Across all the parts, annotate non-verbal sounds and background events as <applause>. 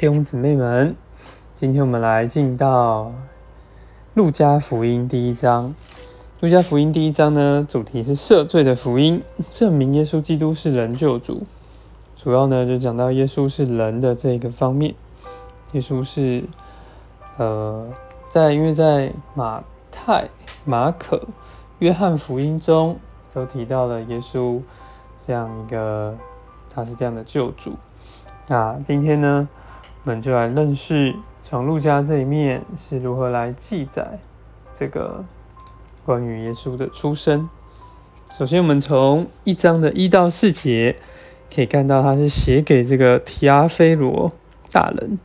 弟兄姊妹们，今天我们来进到路加福音第一章。路加福音第一章呢，主题是赦罪的福音，证明耶稣基督是人救主。主要呢就讲到耶稣是人的这个方面。耶稣是呃，在因为在马太、马可、约翰福音中都提到了耶稣这样一个，他是这样的救主。那今天呢，我们就来认识从路加这一面是如何来记载这个关于耶稣的出生。首先，我们从一章的一到四节可以看到，他是写给这个提阿菲罗大人，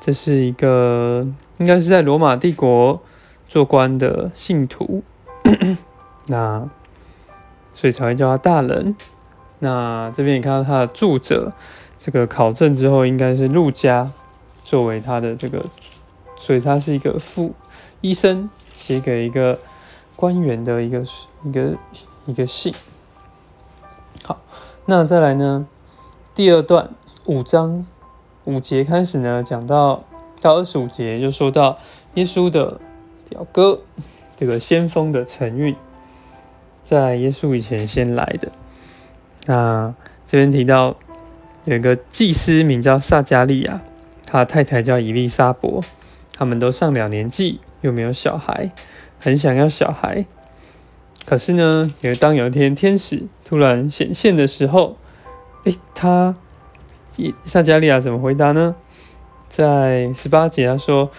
这是一个应该是在罗马帝国做官的信徒，<coughs> 那所以才会叫他大人。那这边也看到他的著者。这个考证之后，应该是陆家作为他的这个，所以他是一个副医生写给一个官员的一个一个一个信。好，那再来呢？第二段五章五节开始呢，讲到到二十五节，就说到耶稣的表哥这个先锋的承运，在耶稣以前先来的。那这边提到。有一个祭司名叫撒加利亚，他太太叫伊丽莎伯，他们都上了年纪，又没有小孩，很想要小孩。可是呢，有当有一天天使突然显现的时候，诶，他撒加利亚怎么回答呢？在十八节他说：“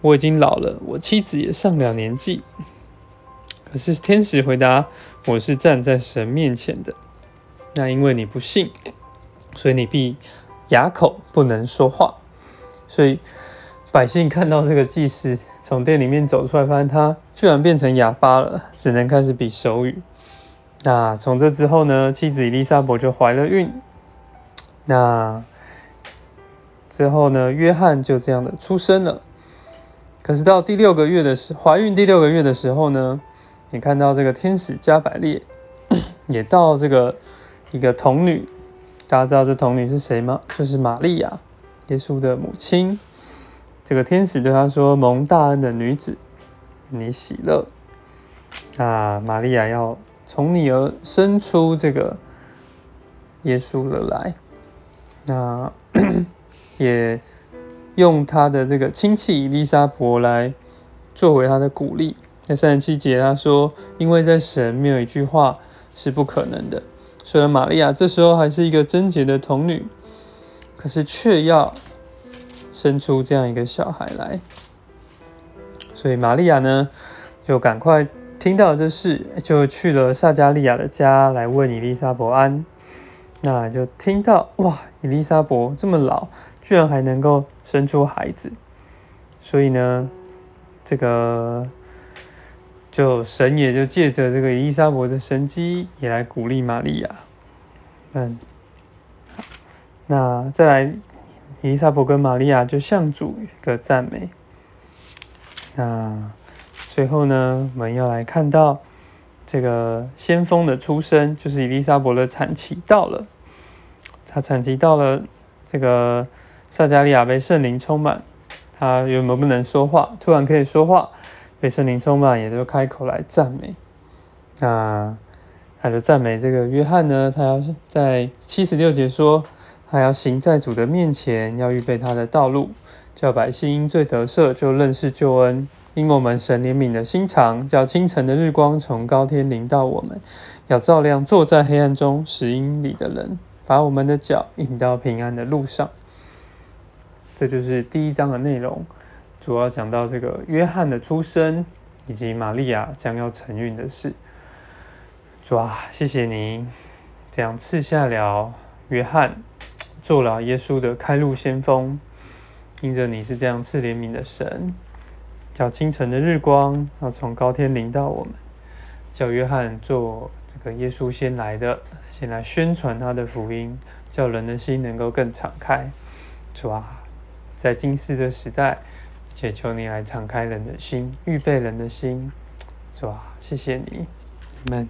我已经老了，我妻子也上了年纪。”可是天使回答：“我是站在神面前的，那因为你不信。”所以你必哑口不能说话，所以百姓看到这个祭司从店里面走出来，发现他居然变成哑巴了，只能开始比手语。那从这之后呢，妻子伊丽莎白就怀了孕。那之后呢，约翰就这样的出生了。可是到第六个月的时，怀孕第六个月的时候呢，你看到这个天使加百列 <coughs> 也到这个一个童女。大家知道这童女是谁吗？就是玛利亚，耶稣的母亲。这个天使对她说：“蒙大恩的女子，你喜乐。啊，玛利亚要从你而生出这个耶稣了来。那 <clears throat> 也用他的这个亲戚伊丽莎伯来作为他的鼓励。在三十七节，他说：因为在神没有一句话是不可能的。”虽然玛利亚这时候还是一个贞洁的童女，可是却要生出这样一个小孩来。所以玛利亚呢，就赶快听到这事，就去了撒加利亚的家来问伊丽莎伯安。那就听到哇，伊丽莎伯这么老，居然还能够生出孩子。所以呢，这个。就神也就借着这个伊莎伯的神机，也来鼓励玛利亚。嗯，那再来，伊莎伯跟玛利亚就向主一个赞美。那最后呢，我们要来看到这个先锋的出生，就是伊丽莎伯的产期到了。她产期到了，这个撒加利亚被圣灵充满，他原本不能说话，突然可以说话。被圣灵充满，也就开口来赞美。那他就赞美这个约翰呢，他要在七十六节说，他要行在主的面前，要预备他的道路，叫百姓因罪得赦，就认识救恩。因我们神怜悯的心肠，叫清晨的日光从高天临到我们，要照亮坐在黑暗中十英里的人，把我们的脚引到平安的路上。这就是第一章的内容。主要讲到这个约翰的出生，以及玛利亚将要承孕的事。主啊，谢谢你这样赐下了约翰，做了耶稣的开路先锋。因着你是这样赐怜悯的神，叫清晨的日光要从高天临到我们，叫约翰做这个耶稣先来的，先来宣传他的福音，叫人的心能够更敞开。主啊，在今世的时代。且求你来敞开人的心，预备人的心，是吧？谢谢你，们。